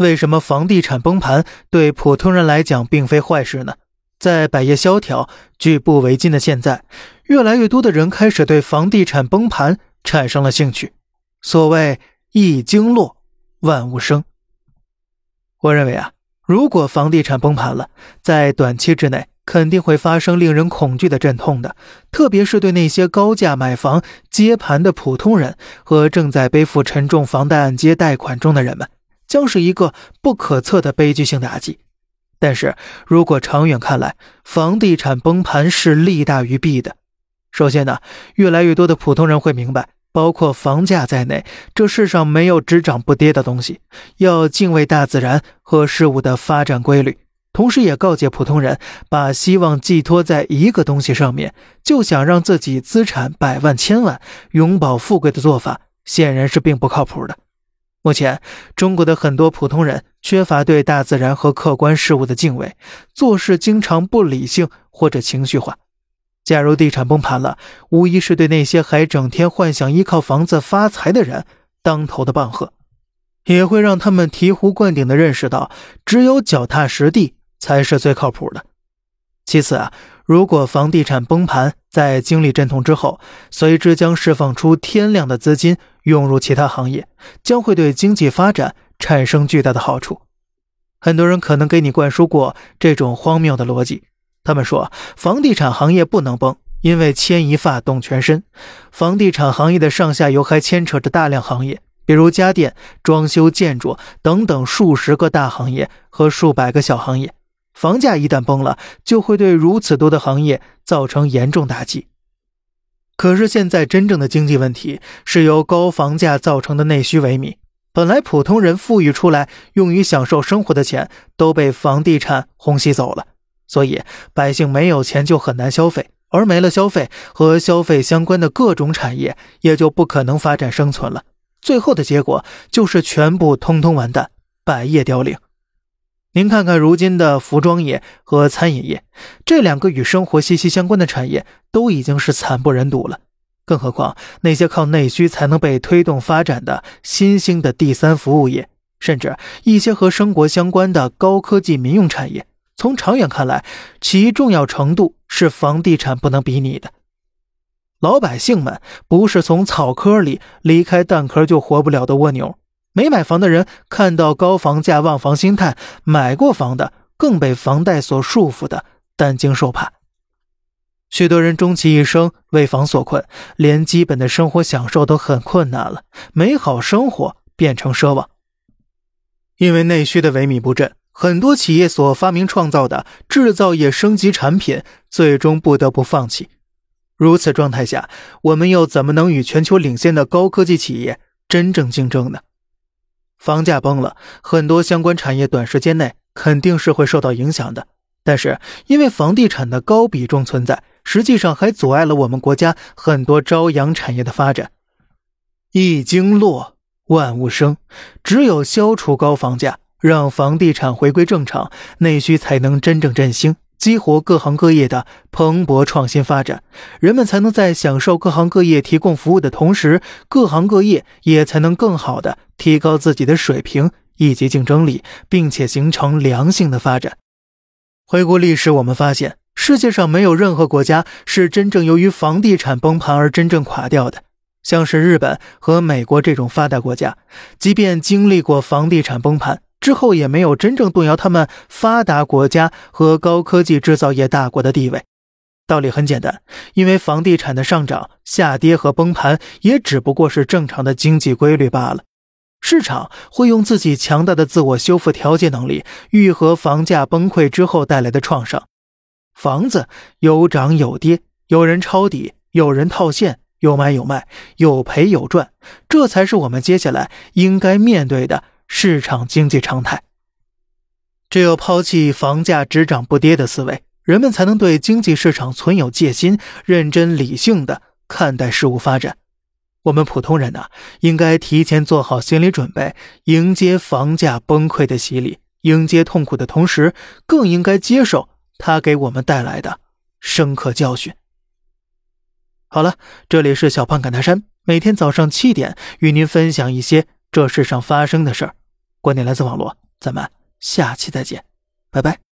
为什么房地产崩盘对普通人来讲并非坏事呢？在百业萧条、举步维艰的现在，越来越多的人开始对房地产崩盘产生了兴趣。所谓“一经落，万物生”。我认为啊，如果房地产崩盘了，在短期之内肯定会发生令人恐惧的阵痛的，特别是对那些高价买房接盘的普通人和正在背负沉重房贷按揭贷款中的人们。将是一个不可测的悲剧性打击，但是如果长远看来，房地产崩盘是利大于弊的。首先呢，越来越多的普通人会明白，包括房价在内，这世上没有只涨不跌的东西，要敬畏大自然和事物的发展规律。同时，也告诫普通人，把希望寄托在一个东西上面，就想让自己资产百万千万，永保富贵的做法，显然是并不靠谱的。目前，中国的很多普通人缺乏对大自然和客观事物的敬畏，做事经常不理性或者情绪化。假如地产崩盘了，无疑是对那些还整天幻想依靠房子发财的人当头的棒喝，也会让他们醍醐灌顶的认识到，只有脚踏实地才是最靠谱的。其次啊。如果房地产崩盘，在经历阵痛之后，随之将释放出天量的资金涌入其他行业，将会对经济发展产生巨大的好处。很多人可能给你灌输过这种荒谬的逻辑，他们说房地产行业不能崩，因为牵一发动全身。房地产行业的上下游还牵扯着大量行业，比如家电、装修、建筑等等数十个大行业和数百个小行业。房价一旦崩了，就会对如此多的行业造成严重打击。可是现在真正的经济问题是由高房价造成的内需萎靡。本来普通人富裕出来用于享受生活的钱都被房地产虹吸走了，所以百姓没有钱就很难消费，而没了消费和消费相关的各种产业也就不可能发展生存了。最后的结果就是全部通通完蛋，百业凋零。您看看，如今的服装业和餐饮业这两个与生活息息相关的产业，都已经是惨不忍睹了。更何况那些靠内需才能被推动发展的新兴的第三服务业，甚至一些和生活相关的高科技民用产业，从长远看来，其重要程度是房地产不能比拟的。老百姓们不是从草窠里离开蛋壳就活不了的蜗牛。没买房的人看到高房价望房心态，买过房的更被房贷所束缚的担惊受怕。许多人终其一生为房所困，连基本的生活享受都很困难了，美好生活变成奢望。因为内需的萎靡不振，很多企业所发明创造的制造业升级产品，最终不得不放弃。如此状态下，我们又怎么能与全球领先的高科技企业真正竞争呢？房价崩了，很多相关产业短时间内肯定是会受到影响的。但是，因为房地产的高比重存在，实际上还阻碍了我们国家很多朝阳产业的发展。一经落，万物生。只有消除高房价，让房地产回归正常，内需才能真正振兴。激活各行各业的蓬勃创新发展，人们才能在享受各行各业提供服务的同时，各行各业也才能更好的提高自己的水平以及竞争力，并且形成良性的发展。回顾历史，我们发现世界上没有任何国家是真正由于房地产崩盘而真正垮掉的。像是日本和美国这种发达国家，即便经历过房地产崩盘。之后也没有真正动摇他们发达国家和高科技制造业大国的地位。道理很简单，因为房地产的上涨、下跌和崩盘也只不过是正常的经济规律罢了。市场会用自己强大的自我修复调节能力，愈合房价崩溃之后带来的创伤。房子有涨有跌，有人抄底，有人套现，有买有卖，有赔有赚，这才是我们接下来应该面对的。市场经济常态，只有抛弃房价只涨不跌的思维，人们才能对经济市场存有戒心，认真理性的看待事物发展。我们普通人呢，应该提前做好心理准备，迎接房价崩溃的洗礼，迎接痛苦的同时，更应该接受它给我们带来的深刻教训。好了，这里是小胖侃大山，每天早上七点与您分享一些这世上发生的事儿。观点来自网络，咱们下期再见，拜拜。